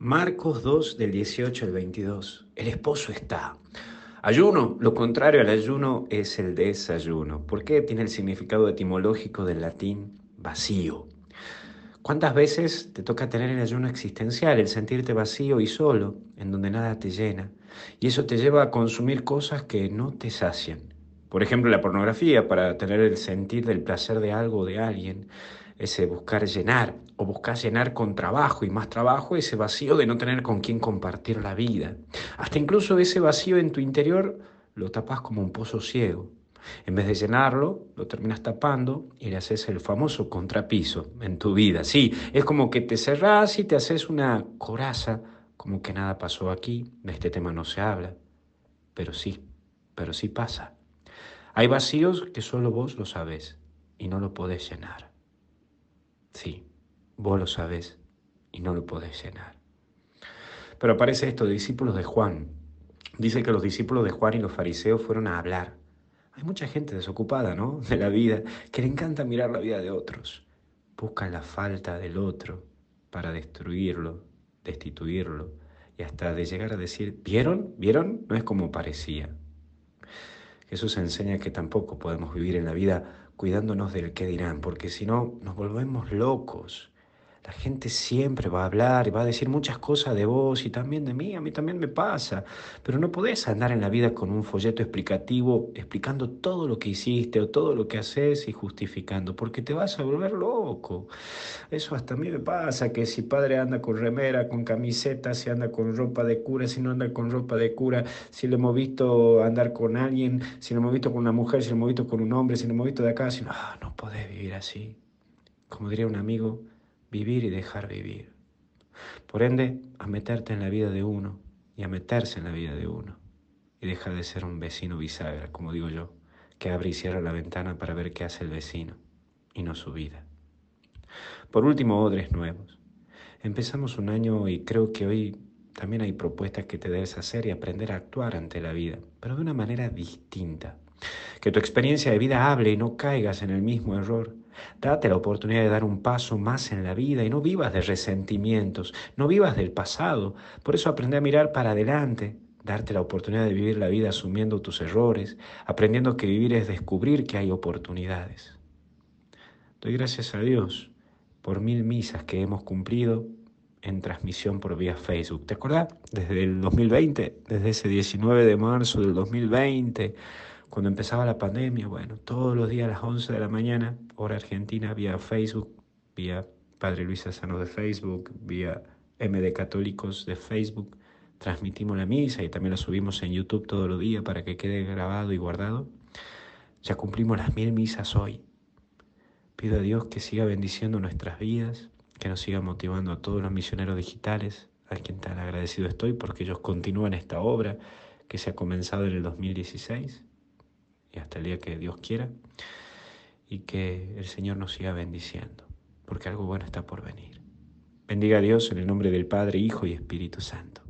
Marcos 2 del 18 al 22. El esposo está. Ayuno, lo contrario al ayuno es el desayuno. ¿Por qué? Tiene el significado etimológico del latín vacío. ¿Cuántas veces te toca tener el ayuno existencial, el sentirte vacío y solo, en donde nada te llena? Y eso te lleva a consumir cosas que no te sacian. Por ejemplo, la pornografía, para tener el sentir del placer de algo o de alguien ese buscar llenar o buscar llenar con trabajo y más trabajo, ese vacío de no tener con quién compartir la vida. Hasta incluso ese vacío en tu interior lo tapas como un pozo ciego. En vez de llenarlo, lo terminas tapando y le haces el famoso contrapiso en tu vida. Sí, es como que te cerrás y te haces una coraza, como que nada pasó aquí, de este tema no se habla. Pero sí, pero sí pasa. Hay vacíos que solo vos lo sabés y no lo podés llenar. Sí, vos lo sabés y no lo podés llenar. Pero aparece esto, discípulos de Juan. Dice que los discípulos de Juan y los fariseos fueron a hablar. Hay mucha gente desocupada, ¿no? De la vida, que le encanta mirar la vida de otros. Buscan la falta del otro para destruirlo, destituirlo y hasta de llegar a decir, ¿vieron? ¿Vieron? No es como parecía. Jesús enseña que tampoco podemos vivir en la vida cuidándonos del qué dirán, porque si no nos volvemos locos. La gente siempre va a hablar y va a decir muchas cosas de vos y también de mí, a mí también me pasa, pero no podés andar en la vida con un folleto explicativo explicando todo lo que hiciste o todo lo que haces y justificando, porque te vas a volver loco. Eso hasta a mí me pasa, que si padre anda con remera, con camiseta, si anda con ropa de cura, si no anda con ropa de cura, si lo hemos visto andar con alguien, si lo hemos visto con una mujer, si lo hemos visto con un hombre, si lo hemos visto de acá, si no, ah, no podés vivir así. Como diría un amigo, vivir y dejar vivir. Por ende, a meterte en la vida de uno y a meterse en la vida de uno y dejar de ser un vecino bisagra, como digo yo, que abre y cierra la ventana para ver qué hace el vecino y no su vida. Por último, odres nuevos. Empezamos un año y creo que hoy también hay propuestas que te debes hacer y aprender a actuar ante la vida, pero de una manera distinta. Que tu experiencia de vida hable y no caigas en el mismo error. Date la oportunidad de dar un paso más en la vida y no vivas de resentimientos, no vivas del pasado. Por eso aprende a mirar para adelante, darte la oportunidad de vivir la vida asumiendo tus errores, aprendiendo que vivir es descubrir que hay oportunidades. Doy gracias a Dios por mil misas que hemos cumplido en transmisión por vía Facebook. ¿Te acordás? Desde el 2020, desde ese 19 de marzo del 2020 cuando empezaba la pandemia, bueno, todos los días a las 11 de la mañana, hora argentina, vía Facebook, vía Padre Luis Sano de Facebook, vía MD Católicos de Facebook, transmitimos la misa y también la subimos en YouTube todos los días para que quede grabado y guardado. Ya cumplimos las mil misas hoy. Pido a Dios que siga bendiciendo nuestras vidas, que nos siga motivando a todos los misioneros digitales, a quien tan agradecido estoy porque ellos continúan esta obra que se ha comenzado en el 2016 y hasta el día que Dios quiera, y que el Señor nos siga bendiciendo, porque algo bueno está por venir. Bendiga a Dios en el nombre del Padre, Hijo y Espíritu Santo.